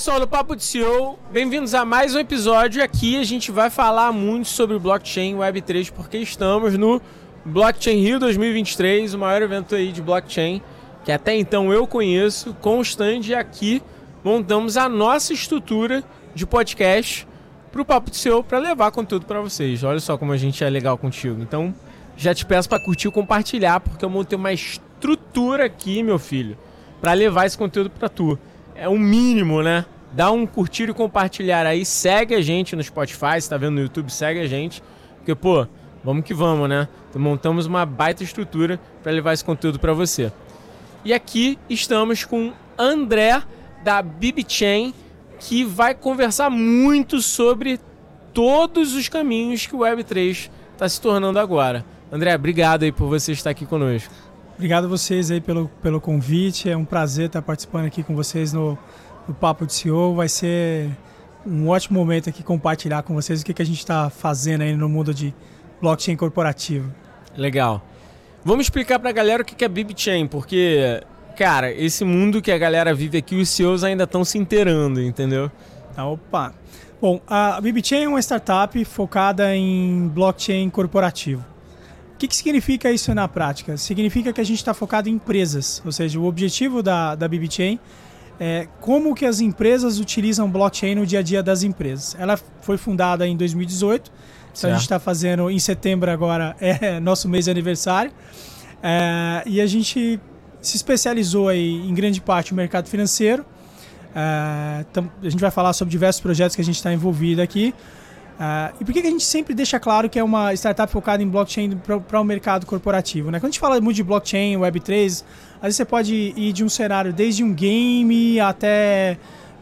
Pessoal do Papo de CEO, bem-vindos a mais um episódio. Aqui a gente vai falar muito sobre blockchain Web3 porque estamos no Blockchain Rio 2023, o maior evento aí de blockchain que até então eu conheço, com o stand aqui montamos a nossa estrutura de podcast para o Papo de CEO para levar conteúdo para vocês. Olha só como a gente é legal contigo. Então, já te peço para curtir e compartilhar porque eu montei uma estrutura aqui, meu filho, para levar esse conteúdo para tu. É o um mínimo, né? Dá um curtir e compartilhar aí, segue a gente no Spotify, se tá vendo no YouTube, segue a gente. Porque, pô, vamos que vamos, né? Montamos uma baita estrutura para levar esse conteúdo para você. E aqui estamos com André da BibChain, que vai conversar muito sobre todos os caminhos que o Web3 está se tornando agora. André, obrigado aí por você estar aqui conosco. Obrigado a vocês aí pelo, pelo convite. É um prazer estar participando aqui com vocês no, no Papo de CEO. Vai ser um ótimo momento aqui compartilhar com vocês o que, que a gente está fazendo aí no mundo de blockchain corporativo. Legal. Vamos explicar para a galera o que é BibChain, porque, cara, esse mundo que a galera vive aqui, os CEOs ainda estão se inteirando, entendeu? Tá, opa. Bom, a BibChain é uma startup focada em blockchain corporativo. O que, que significa isso na prática? Significa que a gente está focado em empresas, ou seja, o objetivo da, da BibChain é como que as empresas utilizam blockchain no dia a dia das empresas. Ela foi fundada em 2018 então a gente está fazendo em setembro agora, é nosso mês de aniversário. É, e a gente se especializou aí em grande parte no mercado financeiro. É, a gente vai falar sobre diversos projetos que a gente está envolvido aqui. É, e por que, que a gente sempre deixa claro que é uma startup focada em blockchain para o mercado corporativo? Né? Quando a gente fala muito de blockchain, Web3, às vezes você pode ir de um cenário desde um game até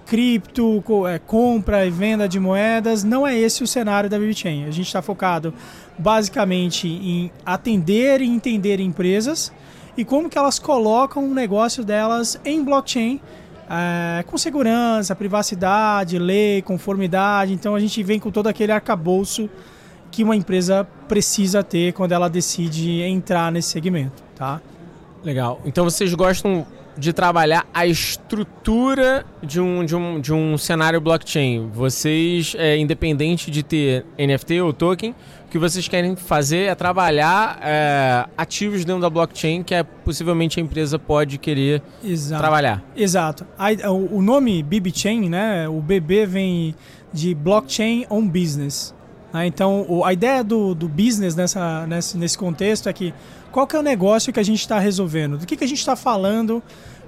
cripto, é, compra e venda de moedas, não é esse o cenário da BibChain. A gente está focado basicamente em atender e entender empresas e como que elas colocam o negócio delas em blockchain é, com segurança, privacidade, lei, conformidade. Então a gente vem com todo aquele arcabouço que uma empresa precisa ter quando ela decide entrar nesse segmento, tá? Legal. Então vocês gostam de trabalhar a estrutura de um, de um, de um cenário blockchain. Vocês, é, independente de ter NFT ou token, o que vocês querem fazer é trabalhar é, ativos dentro da blockchain que é, possivelmente a empresa pode querer Exato. trabalhar. Exato. o nome BBChain, né, o BB vem de Blockchain on Business. Né? Então, a ideia do, do business nessa, nesse, nesse contexto é que qual que é o negócio que a gente está resolvendo? Do que, que a gente está falando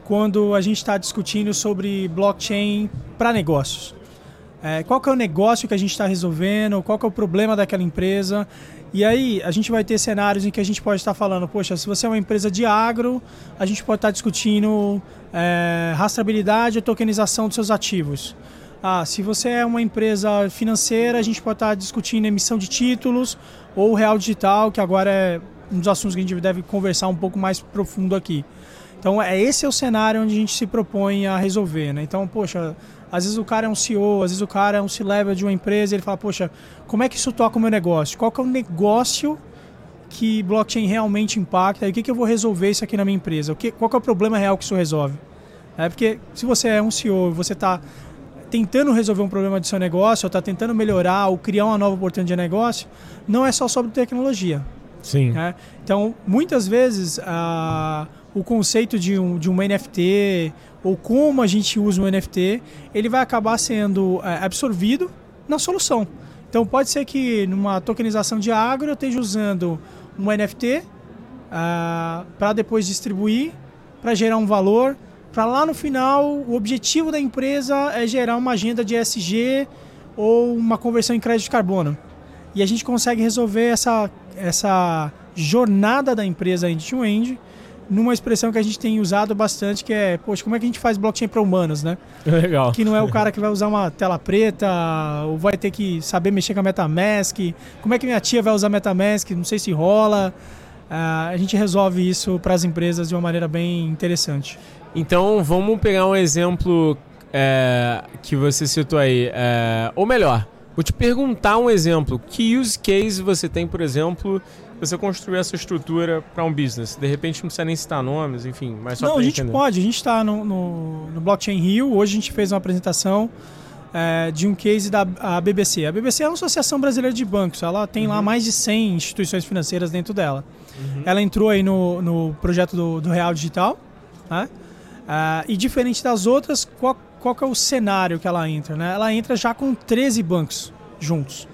quando a gente está discutindo sobre blockchain para negócios? É, qual que é o negócio que a gente está resolvendo? Qual que é o problema daquela empresa? E aí a gente vai ter cenários em que a gente pode estar falando, poxa, se você é uma empresa de agro, a gente pode estar discutindo é, rastreabilidade e tokenização dos seus ativos. Ah, se você é uma empresa financeira, a gente pode estar discutindo emissão de títulos ou real digital, que agora é um dos assuntos que a gente deve conversar um pouco mais profundo aqui. Então, é esse é o cenário onde a gente se propõe a resolver, né? Então, poxa, às vezes o cara é um CEO, às vezes o cara é um C-level de uma empresa ele fala, poxa, como é que isso toca o meu negócio? Qual que é o negócio que blockchain realmente impacta? E o que, que eu vou resolver isso aqui na minha empresa? O que, qual que é o problema real que isso resolve? É porque se você é um CEO você está tentando resolver um problema do seu negócio, ou está tentando melhorar ou criar uma nova oportunidade de negócio, não é só sobre tecnologia. Sim. Né? Então, muitas vezes, uh, o conceito de um, de um NFT ou como a gente usa um NFT, ele vai acabar sendo uh, absorvido na solução. Então, pode ser que numa tokenização de agro eu esteja usando um NFT ah, para depois distribuir, para gerar um valor, para lá no final o objetivo da empresa é gerar uma agenda de ESG ou uma conversão em crédito de carbono. E a gente consegue resolver essa essa jornada da empresa end-to-end numa expressão que a gente tem usado bastante, que é, poxa, como é que a gente faz blockchain para humanos, né? Legal. Que não é o cara que vai usar uma tela preta, ou vai ter que saber mexer com a MetaMask. Como é que minha tia vai usar MetaMask? Não sei se rola. Uh, a gente resolve isso para as empresas de uma maneira bem interessante. Então, vamos pegar um exemplo é, que você citou aí. É, ou melhor, Vou te perguntar um exemplo. Que use case você tem, por exemplo, você construir essa estrutura para um business? De repente não precisa nem citar nomes, enfim, mas só Não, a gente entender. pode. A gente está no, no, no Blockchain Rio. Hoje a gente fez uma apresentação é, de um case da a BBC. A BBC é uma associação brasileira de bancos. Ela tem Uhum. lá mais de 100 instituições financeiras dentro dela. Ela entrou aí no, no projeto do, do Real Digital. Né? Ah, e diferente das outras, qual, qual é o cenário que ela entra? Né? Ela entra já com 13 bancos juntos.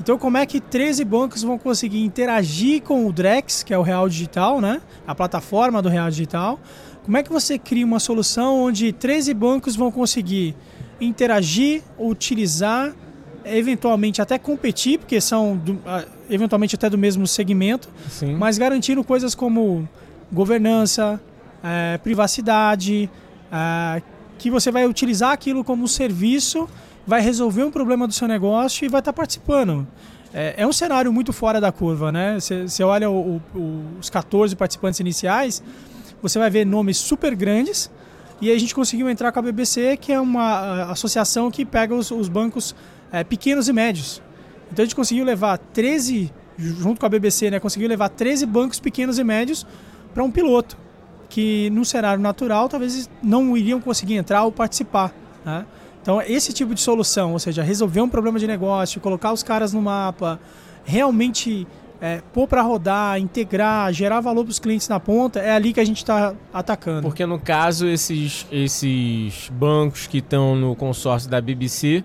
Então, como é que 13 bancos vão conseguir interagir com o Drex, que é o Real Digital, né? a plataforma do Real Digital? Como é que você cria uma solução onde 13 bancos vão conseguir interagir, utilizar, eventualmente até competir, porque são do- ah, eventualmente até do mesmo segmento, Sim. mas garantindo coisas como governança, eh, privacidade, ah, que você vai utilizar aquilo como um serviço, vai resolver um problema do seu negócio e vai estar participando. É, é um cenário muito fora da curva, né? Você olha o- o- os 14 participantes iniciais, você vai ver nomes super grandes e a gente conseguiu entrar com a BBC, que é uma associação que pega os, os bancos eh, pequenos e médios. Então a gente conseguiu levar 13, junto com a BBC, né, conseguiu levar 13 bancos pequenos e médios para um piloto, que num cenário natural talvez não iriam conseguir entrar ou participar. Né? Então esse tipo de solução, ou seja, resolver um problema de negócio, colocar os caras no mapa, realmente é, pôr para rodar, integrar, gerar valor para os clientes na ponta, é ali que a gente está atacando. Porque no caso, esses, esses bancos que estão no consórcio da BBC,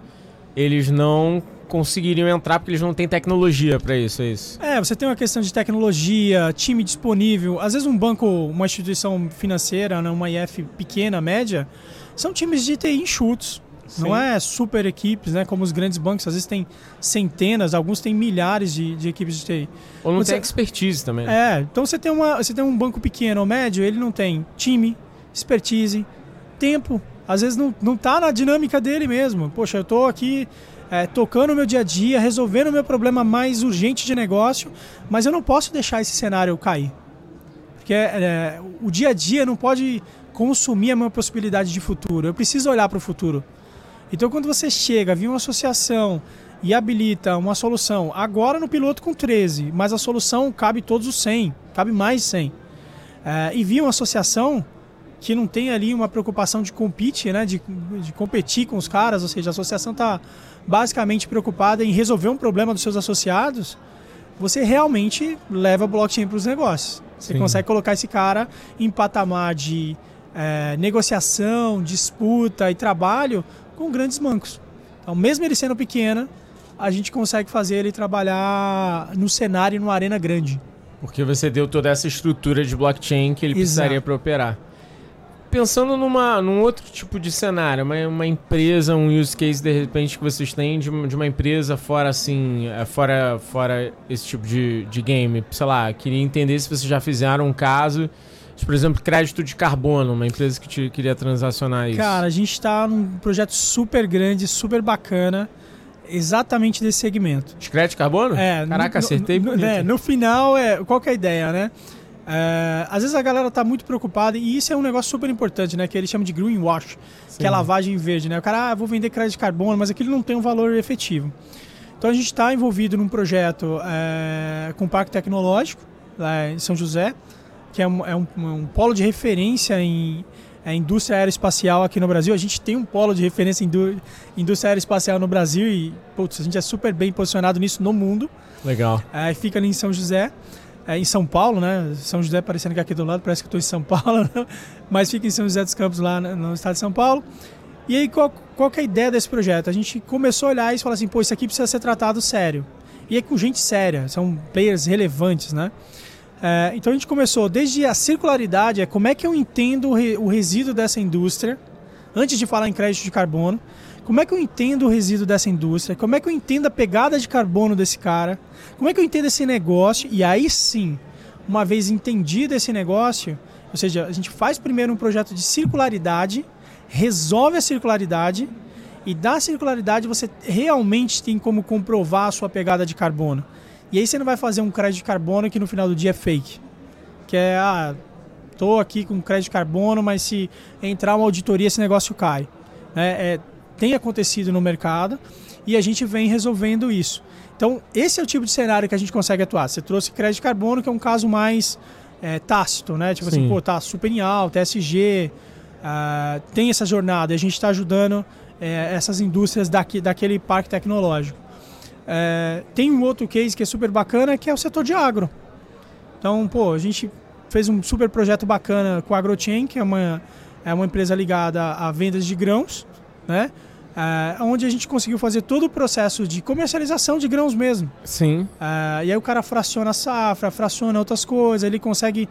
eles não conseguiriam entrar porque eles não têm tecnologia para isso, é isso? É, você tem uma questão de tecnologia, time disponível. Às vezes um banco, uma instituição financeira, né, uma IF pequena, média, são times de TI enxutos. Sim. Não é super equipes, né? Como os grandes bancos, às vezes tem centenas, alguns têm milhares de, de equipes de TI. Ou não Você- tem expertise também. É, então você tem, uma, você tem um banco pequeno ou médio, ele não tem time, expertise, tempo. Às vezes não, não tá na dinâmica dele mesmo. Poxa, eu tô aqui é, tocando o meu dia a dia, resolvendo o meu problema mais urgente de negócio, mas eu não posso deixar esse cenário cair. Porque é, o dia a dia não pode consumir a minha possibilidade de futuro. Eu preciso olhar para o futuro. Então, quando você chega, via uma associação e habilita uma solução, agora no piloto com 13, mas a solução cabe todos os 100, cabe mais 100. É, e via uma associação que não tem ali uma preocupação de compete, né, de, de competir com os caras, ou seja, a associação está basicamente preocupada em resolver um problema dos seus associados, você realmente leva blockchain para os negócios. Você Sim. consegue colocar esse cara em patamar de é, negociação, disputa e trabalho com grandes bancos. Então, mesmo ele sendo pequena, a gente consegue fazer ele trabalhar no cenário, numa arena grande. Porque você deu toda essa estrutura de blockchain que ele Exato. precisaria para operar. Pensando numa, num outro tipo de cenário, uma, uma empresa, um use case de repente que vocês têm de, uma- de uma empresa fora assim, é, fora, fora esse tipo de, de game. Sei lá, queria entender se vocês já fizeram um caso por exemplo, crédito de carbono, uma empresa que te, queria transacionar isso. Cara, a gente está num projeto super grande, super bacana, exatamente desse segmento. de crédito de carbono? É, Caraca, no- acertei no, bonito. né, no final, é, qual que é a ideia, né? É, às vezes a galera tá muito preocupada, e isso é um negócio super importante, né? Que eles chamam de greenwash, que é Sim. lavagem verde, né? O cara, ah, vou vender crédito de carbono, mas aquilo não tem um valor efetivo. Então a gente está envolvido num projeto é, com um parque tecnológico lá em São José, que é um, é um- um polo de referência em é, indústria aeroespacial aqui no Brasil. A gente tem um polo de referência em indú- indústria aeroespacial no Brasil e, putz, a gente é super bem posicionado nisso no mundo. Legal. É, fica ali em São José, é, em São Paulo, né? São José parecendo que é aqui do lado, parece que estou em São Paulo, né? mas fica em São José dos Campos, lá no estado de São Paulo. E aí, qual, qual é a ideia desse projeto? A gente começou a olhar e falar assim, pô, isso aqui precisa ser tratado sério. E é com gente séria, são players relevantes, né? É, então a gente começou desde a circularidade, é como é que eu entendo o, re- o resíduo dessa indústria, antes de falar em crédito de carbono, como é que eu entendo o resíduo dessa indústria, como é que eu entendo a pegada de carbono desse cara, como é que eu entendo esse negócio, e aí sim, uma vez entendido esse negócio, ou seja, a gente faz primeiro um projeto de circularidade, resolve a circularidade, e da circularidade você realmente tem como comprovar a sua pegada de carbono. E aí você não vai fazer um crédito de carbono que no final do dia é fake. Que é, ah, tô aqui com crédito de carbono, mas se entrar uma auditoria esse negócio cai. né? É, tem acontecido no mercado e a gente vem resolvendo isso. Então, esse é o tipo de cenário que a gente consegue atuar. Você trouxe crédito de carbono, que é um caso mais é, tácito, né? Tipo assim, Sim. assim, pô, tá super em alta, SG, uh, tem essa jornada, e a gente está ajudando é, essas indústrias daqui, daquele parque tecnológico. É, tem um outro case que é super bacana, que é o setor de agro. Então, pô, a gente fez um super projeto bacana com a AgroChain, que é uma, é uma empresa ligada a vendas de grãos, né? É, onde a gente conseguiu fazer todo o processo de comercialização de grãos mesmo. Sim. É, e aí o cara fraciona a safra, fraciona outras coisas, ele consegue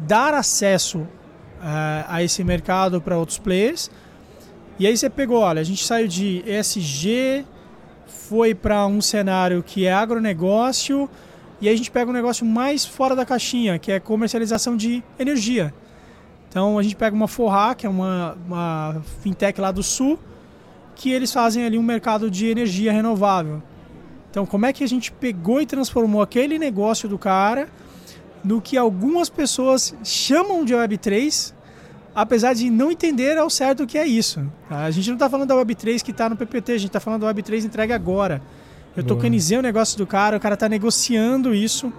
dar acesso é, a esse mercado para outros players. E aí você pegou, olha, a gente saiu de ESG, foi para um cenário que é agronegócio, e aí a gente pega um negócio mais fora da caixinha, que é comercialização de energia. Então a gente pega uma Forra, que é uma, uma fintech lá do sul, que eles fazem ali um mercado de energia renovável. Então como é que a gente pegou e transformou aquele negócio do cara no que algumas pessoas chamam de Web3, apesar de não entender ao certo o que é isso. A gente não está falando da Web3 que está no PPT, a gente está falando da Web3 entregue agora. Eu Boa. tokenizei o negócio do cara, o cara está negociando isso,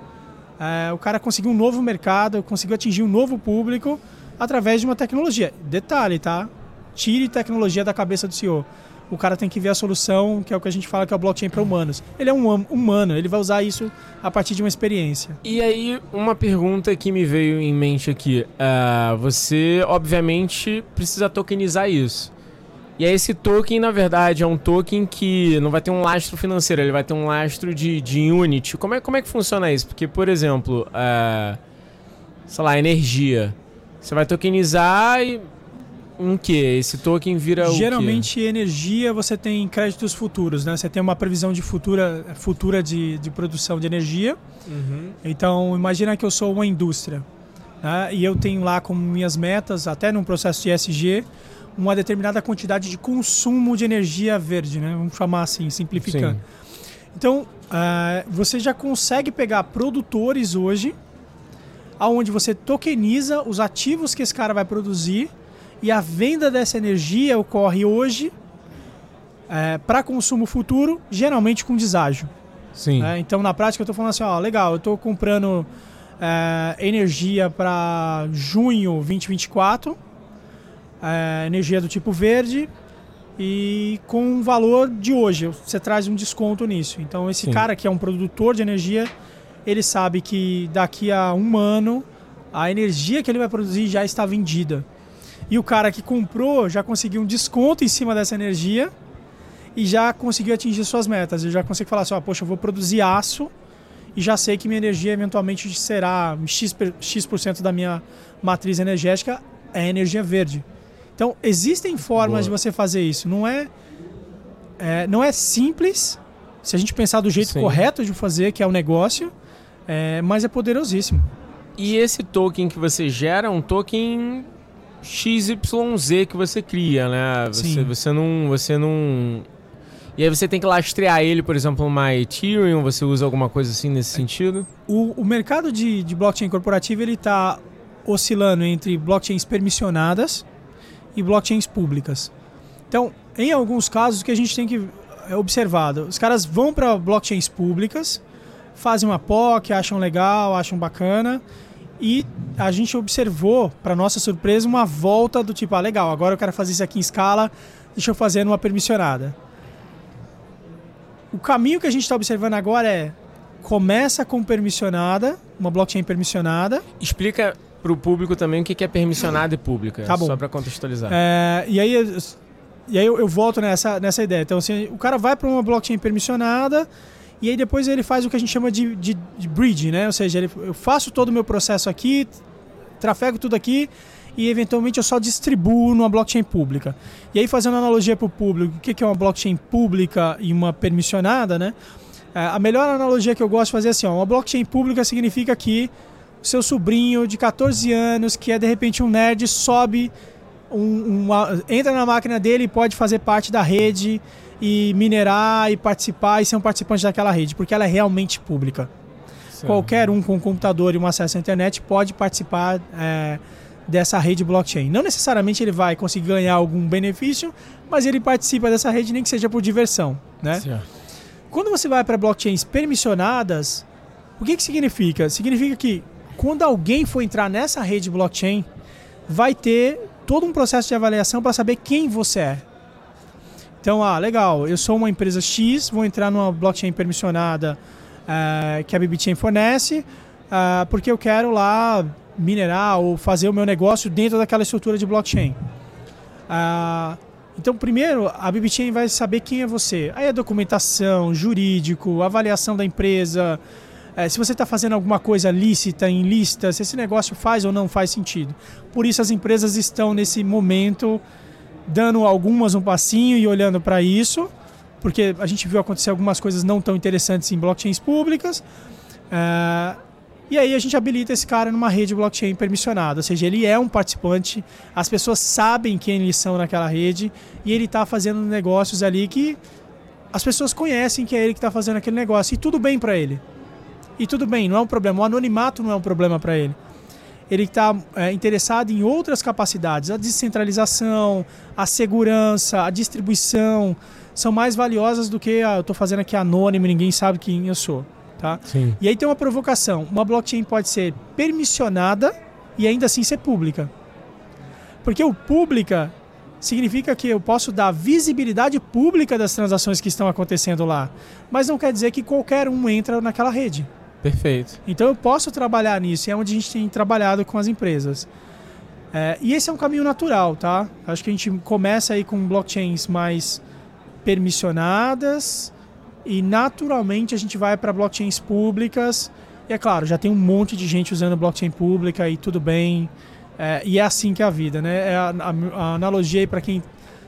é, o cara conseguiu um novo mercado, conseguiu atingir um novo público através de uma tecnologia. Detalhe, tá? Tire tecnologia da cabeça do CEO o cara tem que ver a solução, que é o que a gente fala que é o blockchain para humanos. Ele é um hum, humano, ele vai usar isso a partir de uma experiência. E aí, uma pergunta que me veio em mente aqui. Uh, você, obviamente, precisa tokenizar isso. E aí esse token, na verdade, é um token que não vai ter um lastro financeiro, ele vai ter um lastro de, de unity. Como é, como é que funciona isso? Porque, por exemplo, uh, sei lá, energia. Você vai tokenizar e um que? Esse token vira Geralmente, energia você tem créditos futuros, né? Você tem uma previsão de futura, futura de, de produção de energia. Uhum. Então, imagina que eu sou uma indústria né? e eu tenho lá como minhas metas, até num processo de ESG, uma determinada quantidade de consumo de energia verde, né? Vamos chamar assim, simplificando. Sim. Então, uh, você já consegue pegar produtores hoje, aonde você tokeniza os ativos que esse cara vai produzir e a venda dessa energia ocorre hoje é, para consumo futuro, geralmente com deságio. Sim. É, então, na prática, eu estou falando assim: ó, legal, eu estou comprando é, energia para junho 2024, é, energia do tipo verde, e com o valor de hoje. Você traz um desconto nisso. Então, esse Sim. cara que é um produtor de energia, ele sabe que daqui a um ano a energia que ele vai produzir já está vendida. E o cara que comprou já conseguiu um desconto em cima dessa energia e já conseguiu atingir suas metas. Eu já consigo falar assim, ó, poxa, eu vou produzir aço e já sei que minha energia eventualmente será X%, X da minha matriz energética é energia verde. Então, existem formas Boa. de você fazer isso. Não é, é, não é simples, se a gente pensar do jeito Sim. correto de fazer, que é o negócio, é, mas é poderosíssimo. E esse token que você gera é um token XYZ que você cria, né? Você, você não. Você não. E aí você tem que lastrear ele, por exemplo, uma Ethereum, você usa alguma coisa assim nesse sentido? O, o mercado de, de blockchain corporativa ele está oscilando entre blockchains permissionadas e blockchains públicas. Então, em alguns casos, o que a gente tem que é observar, os caras vão para blockchains públicas, fazem uma POC, acham legal, acham bacana, e a gente observou, para nossa surpresa, uma volta do tipo, ah, legal, agora eu quero fazer isso aqui em escala, deixa eu fazer numa permissionada. O caminho que a gente está observando agora é começa com permissionada, uma blockchain permissionada. Explica para o público também o que é permissionada e pública, tá bom. só para contextualizar. É, e aí, e aí eu, eu, volto nessa, nessa ideia. Então, assim, o cara vai para uma blockchain permissionada, e aí depois ele faz o que a gente chama de, de, de bridge, né? Ou seja, ele, eu faço todo o meu processo aqui, trafego tudo aqui e eventualmente eu só distribuo numa blockchain pública. E aí fazendo analogia para o público, o que é uma blockchain pública e uma permissionada, né? É, a melhor analogia que eu gosto de fazer é assim, ó, uma blockchain pública significa que o seu sobrinho de 14 anos, que é de repente um nerd, sobe, um, uma, entra na máquina dele e pode fazer parte da rede e minerar e participar e ser um participante daquela rede, porque ela é realmente pública. Qualquer um com um computador e um acesso à internet pode participar é, dessa rede blockchain. Não necessariamente ele vai conseguir ganhar algum benefício, mas ele participa dessa rede nem que seja por diversão, né? Certo. Quando você vai para blockchains permissionadas, o que, que significa? Significa que quando alguém for entrar nessa rede blockchain, vai ter todo um processo de avaliação para saber quem você é. Então, ah, legal, eu sou uma empresa X, vou entrar numa blockchain permissionada uh, que a BBChain fornece, uh, porque eu quero lá minerar ou fazer o meu negócio dentro daquela estrutura de blockchain. Uh, então, primeiro, a BBChain vai saber quem é você. Aí a documentação, jurídico, avaliação da empresa, é, se você está fazendo alguma coisa lícita, ilícita, se esse negócio faz ou não faz sentido. Por isso as empresas estão nesse momento dando algumas um passinho e olhando para isso, porque a gente viu acontecer algumas coisas não tão interessantes em blockchains públicas. É, e aí a gente habilita esse cara numa rede blockchain permissionada, ou seja, ele é um participante, as pessoas sabem quem eles são naquela rede e ele está fazendo negócios ali que as pessoas conhecem que é ele que está fazendo aquele negócio e tudo bem para ele. E tudo bem, não é um problema. O anonimato não é um problema para ele. Ele está é, interessado em outras capacidades. A descentralização, a segurança, a distribuição são mais valiosas do que ah, eu estou fazendo aqui anônimo, ninguém sabe quem eu sou. Tá? Sim. E aí tem uma provocação. Uma blockchain pode ser permissionada e ainda assim ser pública. Porque o pública significa que eu posso dar visibilidade pública das transações que estão acontecendo lá. Mas não quer dizer que qualquer um entra naquela rede. Perfeito. Então eu posso trabalhar nisso, e é onde a gente tem trabalhado com as empresas. É, e esse é um caminho natural, tá? Acho que a gente começa aí com blockchains mais permissionadas e naturalmente a gente vai para blockchains públicas. E é claro, já tem um monte de gente usando blockchain pública e tudo bem. É, e é assim que é a vida, né? É a, a, a analogia aí para quem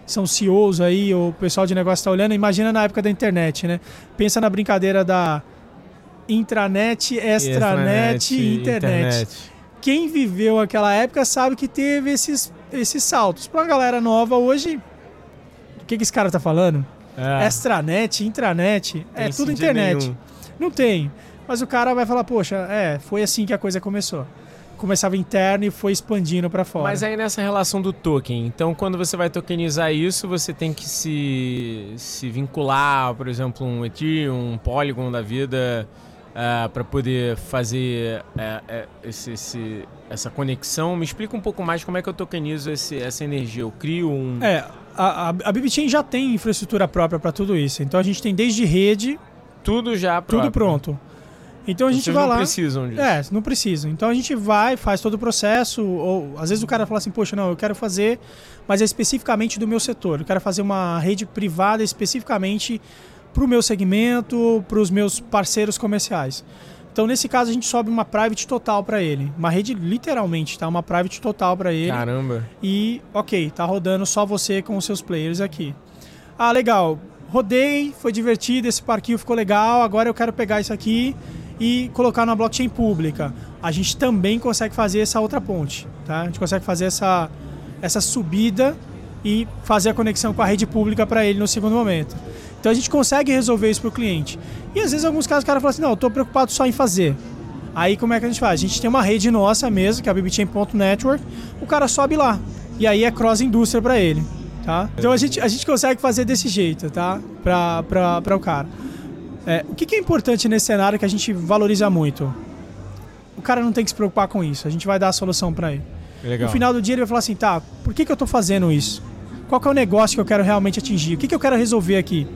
são CEOs aí, ou o pessoal de negócio está olhando, imagina na época da internet, né? Pensa na brincadeira da intranet, extranet e internet. internet. Quem viveu aquela época sabe que teve esses, esses saltos. Para a galera nova hoje, o que, que esse cara tá falando? É. Extranet, intranet, é tem é tudo internet. Nenhum. Não tem. Mas o cara vai falar, poxa, é, foi assim que a coisa começou. Começava interno e foi expandindo para fora. Mas aí nessa relação do token, então quando você vai tokenizar isso, você tem que se, se vincular, por exemplo, um Ethereum, um Polygon da vida, uh, é, para poder fazer uh, esse, esse, essa conexão. Me explica um pouco mais como é que eu tokenizo esse, essa energia. Eu crio um. É, a, a, a BBChain já tem infraestrutura própria para tudo isso. Então a gente tem desde rede. Tudo já próprio. Tudo pronto. Então a gente Vocês vai não lá. não precisam disso. É, não precisam. Então a gente vai, faz todo o processo. Ou às vezes o cara fala assim, poxa, não, eu quero fazer, mas é especificamente do meu setor. Eu quero fazer uma rede privada especificamente para o meu segmento, para os meus parceiros comerciais. Então, nesse caso, a gente sobe uma private total para ele. Uma rede, literalmente, tá? Uma private total para ele. Caramba. E, ok, tá rodando só você com os seus players aqui. Ah, legal. Rodei, foi divertido, esse parquinho ficou legal. Agora eu quero pegar isso aqui e colocar na blockchain pública. A gente também consegue fazer essa outra ponte. Tá? A gente consegue fazer essa, essa subida e fazer a conexão com a rede pública para ele no segundo momento. Então a gente consegue resolver isso para o cliente. E às vezes, em alguns casos, o cara fala assim: não, eu estou preocupado só em fazer. Aí como é que a gente faz? A gente tem uma rede nossa mesmo, que é a BBChain.network, o cara sobe lá. E aí é cross-indústria para ele. Tá? Então a gente, a gente consegue fazer desse jeito, tá? Para o cara. É, o que, que é importante nesse cenário que a gente valoriza muito? O cara não tem que se preocupar com isso. A gente vai dar a solução para ele. Legal. No final do dia ele vai falar assim, tá, por que, que eu estou fazendo isso? Qual que é o negócio que eu quero realmente atingir? O que, que eu quero resolver aqui?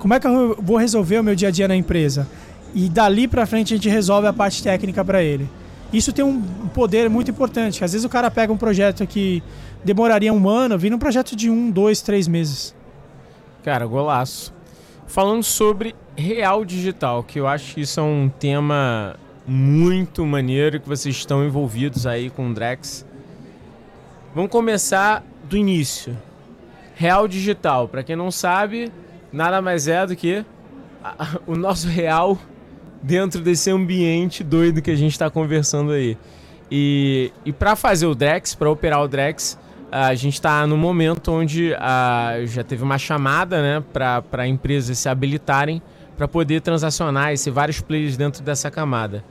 Como é que eu vou resolver o meu dia a dia na empresa? E dali para frente a gente resolve a parte técnica para ele. Isso tem um poder muito importante. Às vezes o cara pega um projeto que demoraria um ano, vira um projeto de um, dois, três meses. Cara, golaço. Falando sobre real digital, que eu acho que isso é um tema muito maneiro que vocês estão envolvidos aí com o Drex. Vamos começar do início. Real digital, para quem não sabe, nada mais é do que o nosso real dentro desse ambiente doido que a gente está conversando aí. E, e para fazer o Drex, para operar o Drex, a gente está no momento onde a, já teve uma chamada né, para empresas se habilitarem para poder transacionar e ser vários players dentro dessa camada.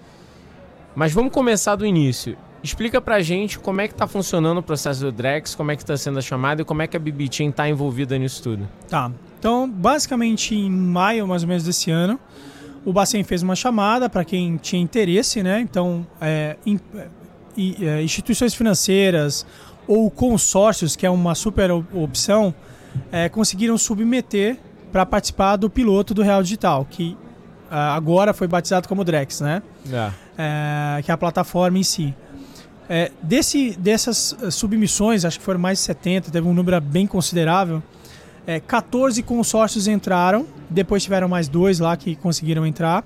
Mas vamos começar do início. Explica pra gente como é que tá funcionando o processo do Drex, como é que tá sendo a chamada e como é que a BB Chain tá envolvida nisso tudo. Tá. Então, basicamente em maio mais ou menos desse ano, o Bacen fez uma chamada para quem tinha interesse, né? Então, é, in, é, instituições financeiras ou consórcios, que é uma super opção, é, conseguiram submeter para participar do piloto do Real Digital, que ah, agora foi batizado como Drex, né? É. é. que é a plataforma em si. É, desse, dessas submissões, acho que foram mais de 70, teve um número bem considerável. É, 14 consórcios entraram, depois tiveram mais dois lá que conseguiram entrar.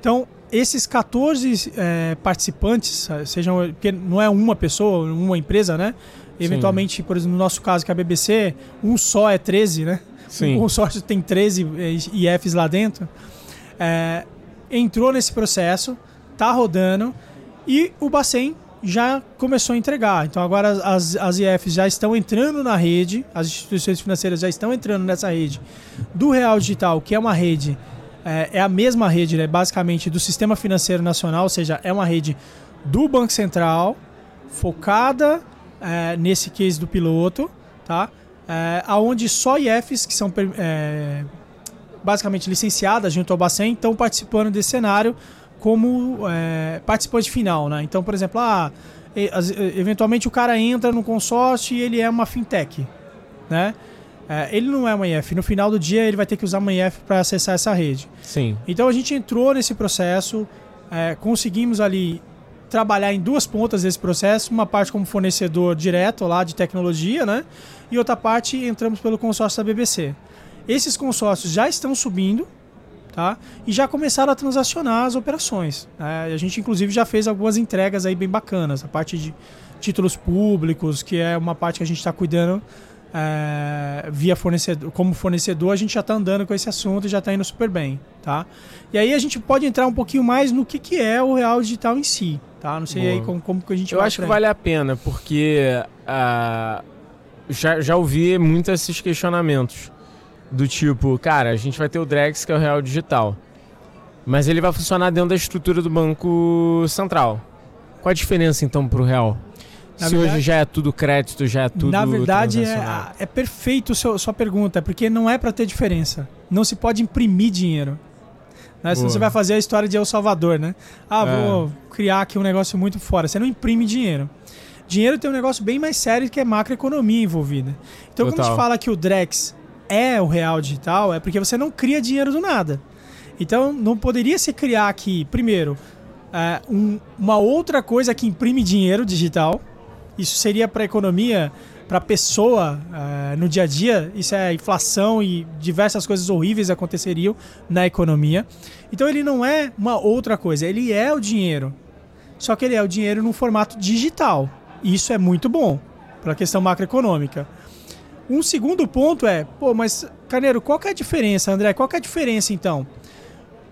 Então, esses 14 é, participantes, sejam, porque não é uma pessoa, uma empresa, né? Eventualmente, Sim. por exemplo, no nosso caso, que é a BBC, um só é 13, né? Sim. Um consórcio tem 13 IFs lá dentro. É, entrou nesse processo, tá rodando e o Bacen já começou a entregar. Então agora as, as IFs já estão entrando na rede, as instituições financeiras já estão entrando nessa rede do Real Digital, que é uma rede, é, é a mesma rede, né, basicamente, do Sistema Financeiro Nacional, ou seja, é uma rede do Banco Central, focada é, nesse case do piloto, tá? É, aonde só IFs que são é, basicamente licenciadas junto ao Bacen estão participando desse cenário como é, participante final, né? Então, por exemplo, ah, eventualmente o cara entra no consórcio e ele é uma fintech, né? É, ele não é uma IF. No final do dia, ele vai ter que usar uma IF para acessar essa rede. Sim. Então, a gente entrou nesse processo, é, conseguimos ali trabalhar em duas pontas desse processo, uma parte como fornecedor direto lá de tecnologia, né? E outra parte entramos pelo consórcio da BBC. Esses consórcios já estão subindo, tá? E já começaram a transacionar as operações. Né? A gente, inclusive, já fez algumas entregas aí bem bacanas. A parte de títulos públicos, que é uma parte que a gente está cuidando é, via fornecedor, como fornecedor, a gente já está andando com esse assunto e já está indo super bem, tá? E aí a gente pode entrar um pouquinho mais no que, que é o real digital em si, tá? Não sei Boa. aí como, como que a gente Eu acho que vale a pena, porque uh, já, já ouvi muitos esses questionamentos. Do tipo, cara, a gente vai ter o Drex, que é o real digital. Mas ele vai funcionar dentro da estrutura do Banco Central. Qual a diferença então para o real? Na Se verdade, hoje já é tudo crédito, já é tudo. Na verdade, é, é perfeito a sua pergunta, porque não é para ter diferença. Não se pode imprimir dinheiro. Né? Se você vai fazer a história de El Salvador, né? Ah, vou é. criar aqui um negócio muito fora. Você não imprime dinheiro. Dinheiro tem um negócio bem mais sério que é macroeconomia envolvida. Então, Total. quando a gente fala que o Drex é o real digital, é porque você não cria dinheiro do nada. Então não poderia se criar aqui, primeiro, é, um, uma outra coisa que imprime dinheiro digital. Isso seria para a economia, para a pessoa é, no dia a dia. Isso é inflação e diversas coisas horríveis aconteceriam na economia. Então ele não é uma outra coisa, ele é o dinheiro. Só que ele é o dinheiro no formato digital. Isso é muito bom para a questão macroeconômica. Um segundo ponto é, pô, mas Carneiro, qual que é a diferença, André? Qual que é a diferença então?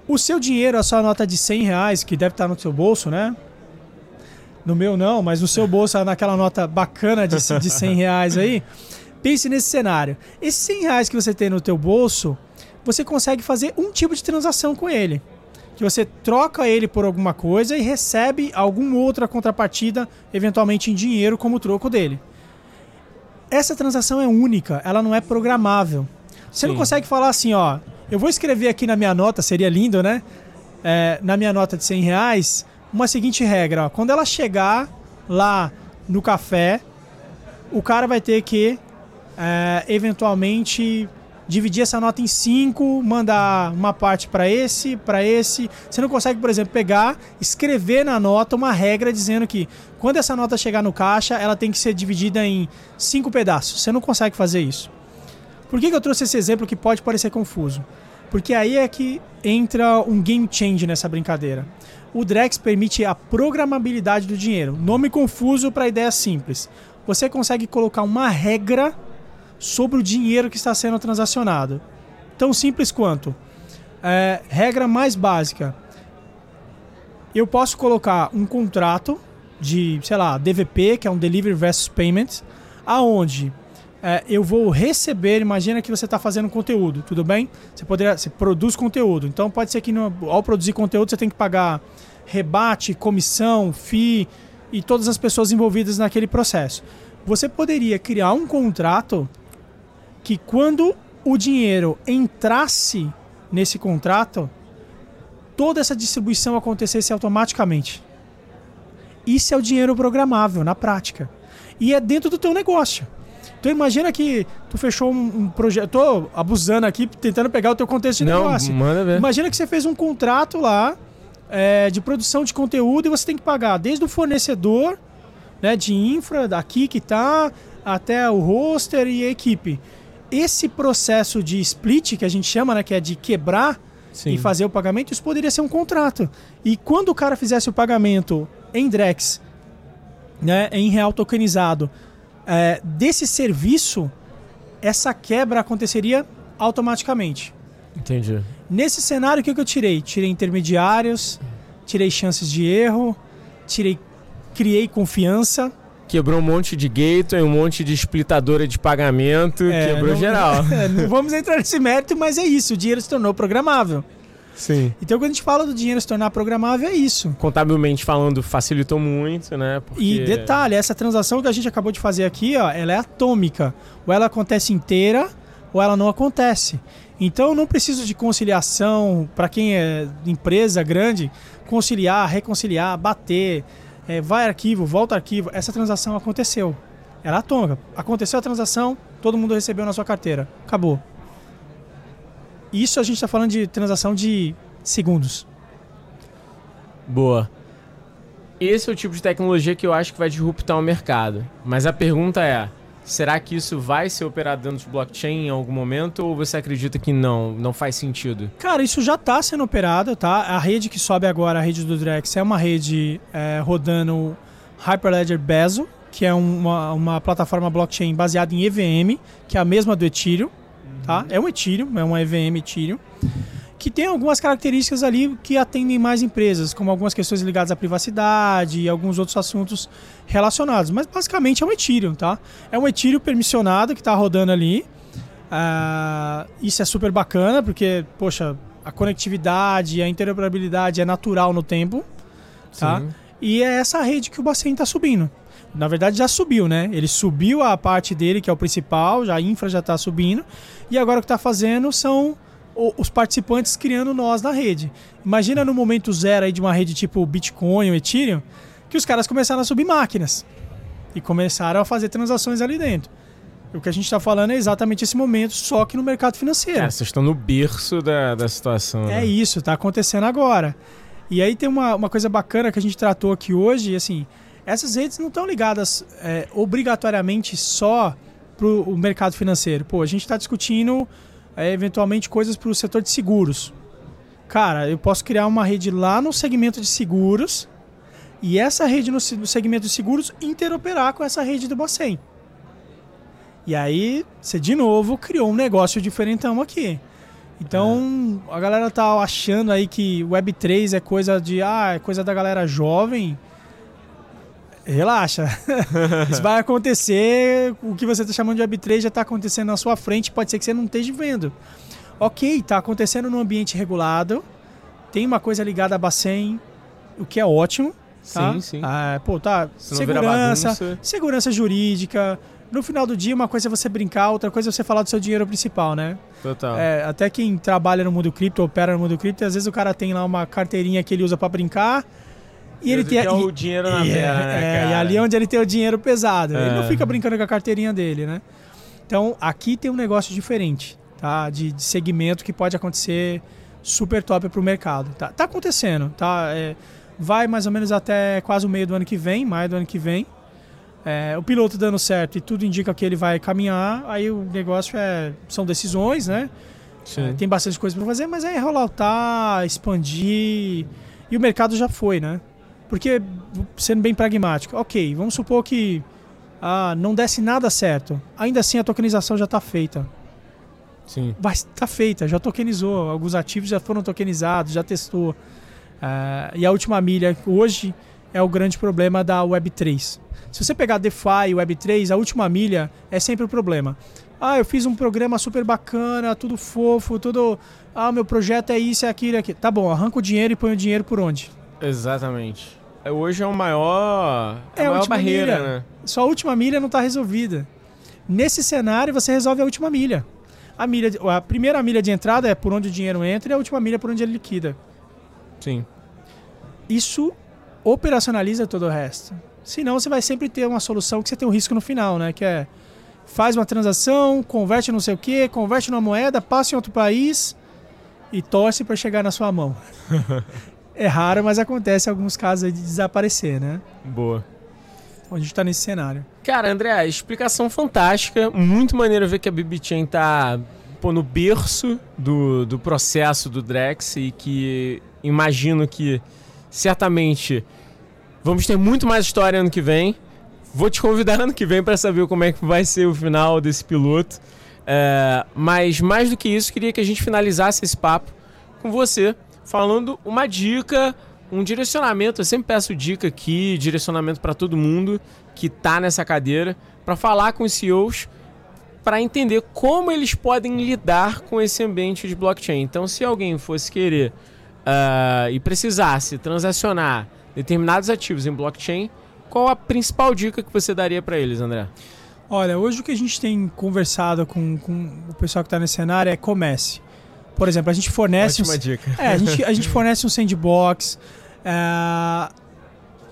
O seu dinheiro, a sua nota de 100 reais, que deve estar no seu bolso, né? No meu não, mas no seu bolso, naquela nota bacana de, de 100 reais aí. Pense nesse cenário. Esses 100 reais que você tem no teu bolso, você consegue fazer um tipo de transação com ele. Que você troca ele por alguma coisa e recebe alguma outra contrapartida, eventualmente em dinheiro, como troco dele essa transação é única, ela não é programável. Você Sim. não consegue falar assim, ó, eu vou escrever aqui na minha nota, seria lindo, né? É, na minha nota de 100 reais, uma seguinte regra, ó, quando ela chegar lá no café, o cara vai ter que é, eventualmente dividir essa nota em cinco, mandar uma parte para esse, para esse. Você não consegue, por exemplo, pegar, escrever na nota uma regra dizendo que quando essa nota chegar no caixa, ela tem que ser dividida em cinco pedaços. Você não consegue fazer isso. Por que, que eu trouxe esse exemplo que pode parecer confuso? Porque aí é que entra um game change nessa brincadeira. O Drex permite a programabilidade do dinheiro. Nome confuso para ideia simples. Você consegue colocar uma regra sobre o dinheiro que está sendo transacionado. Tão simples quanto. É, regra mais básica. Eu posso colocar um contrato de, sei lá, DVP, que é um Delivery versus Payment, aonde é, eu vou receber, imagina que você está fazendo conteúdo, tudo bem? Você, poderia, você produz conteúdo, então pode ser que no, ao produzir conteúdo você tem que pagar rebate, comissão, FII, e todas as pessoas envolvidas naquele processo. Você poderia criar um contrato que quando o dinheiro entrasse nesse contrato, toda essa distribuição acontecesse automaticamente. Isso é o dinheiro programável na prática. E é dentro do teu negócio. Então imagina que tu fechou um, um projeto. Tô abusando aqui, tentando pegar o teu contexto de Não, negócio. manda ver. Imagina que você fez um contrato lá é, de produção de conteúdo e você tem que pagar desde o fornecedor né, de infra, daqui que tá, até o roster e a equipe. Esse processo de split, que a gente chama, né, que é de quebrar Sim. e fazer o pagamento, isso poderia ser um contrato. E quando o cara fizesse o pagamento em Drex, né, em real tokenizado, é, desse serviço, essa quebra aconteceria automaticamente. Entendi. Nesse cenário, o que, que eu tirei? Tirei intermediários, tirei chances de erro, tirei, criei confiança. Quebrou um monte de gateway, um monte de splitadora de pagamento, É, quebrou não- geral. É, não vamos entrar nesse mérito, mas é isso. O dinheiro se tornou programável. Sim. Então, quando a gente fala do dinheiro se tornar programável, é isso. Contabilmente falando, facilitou muito, né? Porque... E detalhe, essa transação que a gente acabou de fazer aqui, ó, ela é atômica. Ou ela acontece inteira, ou ela não acontece. Então eu não preciso de conciliação para quem é empresa grande, conciliar, reconciliar, bater, é, vai arquivo, volta arquivo. Essa transação aconteceu. Ela é atômica. Aconteceu a transação, todo mundo recebeu na sua carteira. Acabou. Isso a gente está falando de transação de segundos. Boa. Esse é o tipo de tecnologia que eu acho que vai disruptar o mercado. Mas a pergunta é: será que isso vai ser operado dentro de blockchain em algum momento ou você acredita que não, não faz sentido? Cara, isso já está sendo operado, tá? A rede que sobe agora, a rede do Drex, é uma rede é, rodando Hyperledger Bezo, que é uma, uma plataforma blockchain baseada em EVM, que é a mesma do Ethereum, tá? É um Ethereum, é uma EVM Ethereum, que tem algumas características ali que atendem mais empresas, como algumas questões ligadas à privacidade e alguns outros assuntos relacionados. Mas basicamente é um Ethereum, tá? É um Ethereum permissionado que está rodando ali. Ah, isso é super bacana, porque, poxa, a conectividade, a interoperabilidade é natural no tempo, tá? Sim. E é essa rede que o Bacen está subindo. Na verdade, já subiu, né? Ele subiu a parte dele, que é o principal, já a infra já está subindo. E agora o que está fazendo são os participantes criando nós na rede. Imagina no momento zero aí de uma rede tipo Bitcoin ou Ethereum, que os caras começaram a subir máquinas. E começaram a fazer transações ali dentro. O que a gente está falando é exatamente esse momento, só que no mercado financeiro. Cara, vocês estão no berço da, da situação. É né? isso, tá acontecendo agora. E aí tem uma, uma coisa bacana que a gente tratou aqui hoje, assim, essas redes não estão ligadas é, obrigatoriamente só para o mercado financeiro. Pô, a gente está discutindo é, eventualmente coisas para o setor de seguros. Cara, eu posso criar uma rede lá no segmento de seguros e essa rede no, no segmento de seguros interoperar com essa rede do Bacen. E aí, você de novo criou um negócio diferentão aqui. Então, a galera tá achando aí que Web3 é coisa de. Ah, é coisa da galera jovem. Relaxa. Isso vai acontecer. O que você tá chamando de Web3 já tá acontecendo na sua frente. Pode ser que você não esteja vendo. Ok, tá acontecendo num ambiente regulado. Tem uma coisa ligada a Bacen, o que é ótimo. Tá? Sim, sim. Ah, pô, tá. Se Segurança, segurança jurídica. No final do dia, uma coisa é você brincar, outra coisa é você falar do seu dinheiro principal, né? Total. É, até quem trabalha no mundo cripto, opera no mundo cripto, às vezes o cara tem lá uma carteirinha que ele usa pra brincar. E ele tem. e- o dinheiro na e, é, né, é, cara? e ali é onde ele tem o dinheiro pesado. Ele não É. fica brincando com a carteirinha dele, né? Então, aqui tem um negócio diferente, tá? De, de segmento que pode acontecer super top pro mercado. Tá, tá acontecendo, tá? É, vai mais ou menos até quase o meio do ano que vem, maio do ano que vem. É, o piloto dando certo e tudo indica que ele vai caminhar, aí o negócio é são decisões, né? É, tem bastante coisa para fazer, mas é rolloutar, expandir. E o mercado já foi, né? Porque, sendo bem pragmático, ok, vamos supor que ah, não desse nada certo. Ainda assim a tokenização já está feita. Sim. Vai estar feita, já tokenizou. Alguns ativos já foram tokenizados, já testou. Ah, e a última milha, hoje, é o grande problema da Web3. Se você pegar DeFi e Web3, a última milha é sempre o problema. Ah, eu fiz um programa super bacana, tudo fofo, tudo. Ah, meu projeto é isso, é aquilo, é aquilo. Tá bom, arranca o dinheiro e põe o dinheiro por onde? Exatamente. hoje é o maior, é, é a maior barreira, milha. né? Sua última milha não está resolvida. Nesse cenário, você resolve a última milha. A, milha, a primeira milha de entrada é por onde o dinheiro entra e a última milha é por onde ele liquida. Sim. Isso operacionaliza todo o resto. Senão você vai sempre ter uma solução que você tem um risco no final, né? Que é faz uma transação, converte não sei o que, converte numa moeda, passa em outro país e torce para chegar na sua mão. é raro, mas acontece alguns casos de desaparecer, né? Boa. Onde a gente tá nesse cenário. Cara, André, explicação fantástica. Muito maneiro ver que a BBChain tá pô, no berço do, do processo do Drex e que imagino que certamente vamos ter muito mais história ano que vem. Vou te convidar ano que vem para saber como é que vai ser o final desse piloto. É, mas mais do que isso, queria que a gente finalizasse esse papo com você, falando uma dica, um direcionamento. Eu sempre peço dica aqui, direcionamento para todo mundo que está nessa cadeira, para falar com os CEOs, para entender como eles podem lidar com esse ambiente de blockchain. Então, se alguém fosse querer uh, e precisasse transacionar determinados ativos em blockchain, qual a principal dica que você daria para eles, André? Olha, hoje o que a gente tem conversado com, com o pessoal que está nesse cenário é comece. Por exemplo, a gente fornece. Ótima um, dica. É, a gente, a gente fornece um sandbox. É,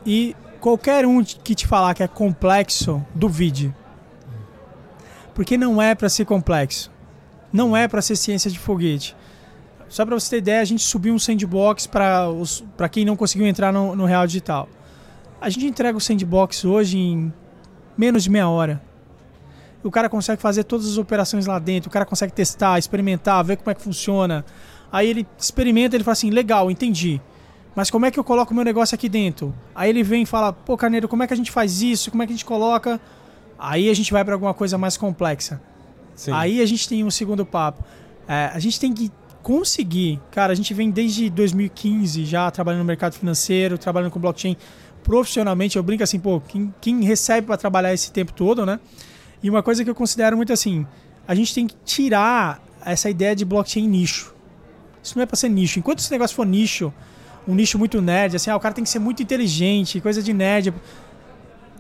e qualquer um que te falar que é complexo, duvide. Porque não é para ser complexo. Não é para ser ciência de foguete. Só para você ter ideia, a gente subiu um sandbox para quem não conseguiu entrar no, no Real Digital. A gente entrega o sandbox hoje em menos de meia hora. O cara consegue fazer todas as operações lá dentro, o cara consegue testar, experimentar, ver como é que funciona. Aí ele experimenta, ele fala assim: legal, entendi. Mas como é que eu coloco o meu negócio aqui dentro? Aí ele vem e fala: pô, Carneiro, como é que a gente faz isso? Como é que a gente coloca? Aí a gente vai para alguma coisa mais complexa. Sim. Aí a gente tem um segundo papo. É, a gente tem que conseguir. Cara, a gente vem desde 2015 já trabalhando no mercado financeiro, trabalhando com blockchain profissionalmente. Eu brinco assim, pô, quem, quem recebe para trabalhar esse tempo todo, né? E uma coisa que eu considero muito assim, a gente tem que tirar essa ideia de blockchain nicho. Isso não é para ser nicho. Enquanto esse negócio for nicho, um nicho muito nerd, assim, ah, o cara tem que ser muito inteligente, coisa de nerd.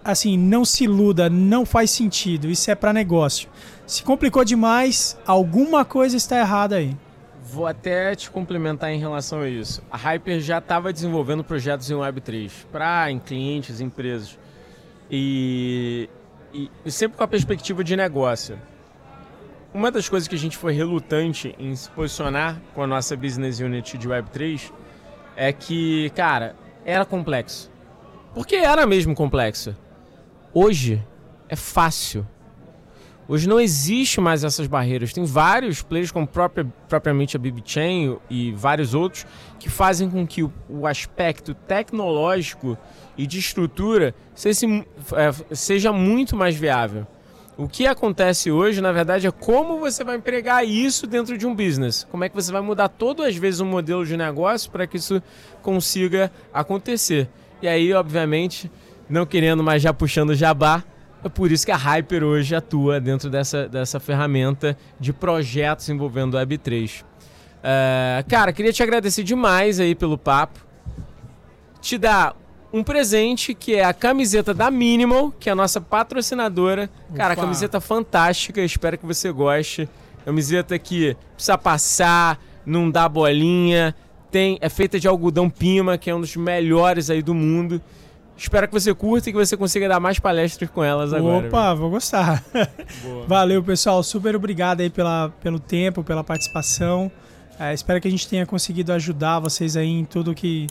Assim, não se iluda, não faz sentido. Isso é para negócio. Se complicou demais, alguma coisa está errada aí. Vou até te complementar em relação a isso. A Hyper já estava desenvolvendo projetos em Web3 para em clientes, empresas. E, e, e sempre com a perspectiva de negócio. Uma das coisas que a gente foi relutante em se posicionar com a nossa business unit de Web3 é que, cara, era complexo. Porque era mesmo complexo. Hoje é fácil Hoje não existe mais essas barreiras. Tem vários players, como própria, propriamente a BBChain e vários outros, que fazem com que o, o aspecto tecnológico e de estrutura seja, é, seja muito mais viável. O que acontece hoje, na verdade, é como você vai empregar isso dentro de um business. Como é que você vai mudar todas as vezes um modelo de negócio para que isso consiga acontecer. E aí, obviamente, não querendo mais já puxando jabá, é por isso que a Hyper hoje atua dentro dessa, dessa ferramenta de projetos envolvendo Web3. É, cara, queria te agradecer demais aí pelo papo. Te dar um presente que é a camiseta da Minimal, que é a nossa patrocinadora. Ufa. Cara, camiseta fantástica, espero que você goste. Camiseta que precisa passar, não dá bolinha, tem, é feita de algodão pima, que é um dos melhores aí do mundo. Espero que você curta e que você consiga dar mais palestras com elas agora. Opa, viu? vou gostar. Valeu, pessoal. Super obrigado aí pela, pelo tempo, pela participação. É, espero que a gente tenha conseguido ajudar vocês aí em tudo que,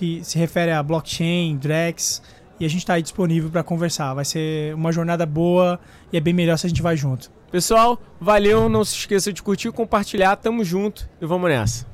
que se refere a blockchain, Drex. E a gente está aí disponível para conversar. Vai ser uma jornada boa e é bem melhor se a gente vai junto. Pessoal, valeu. Não se esqueça de curtir, compartilhar. Tamo junto e vamos nessa.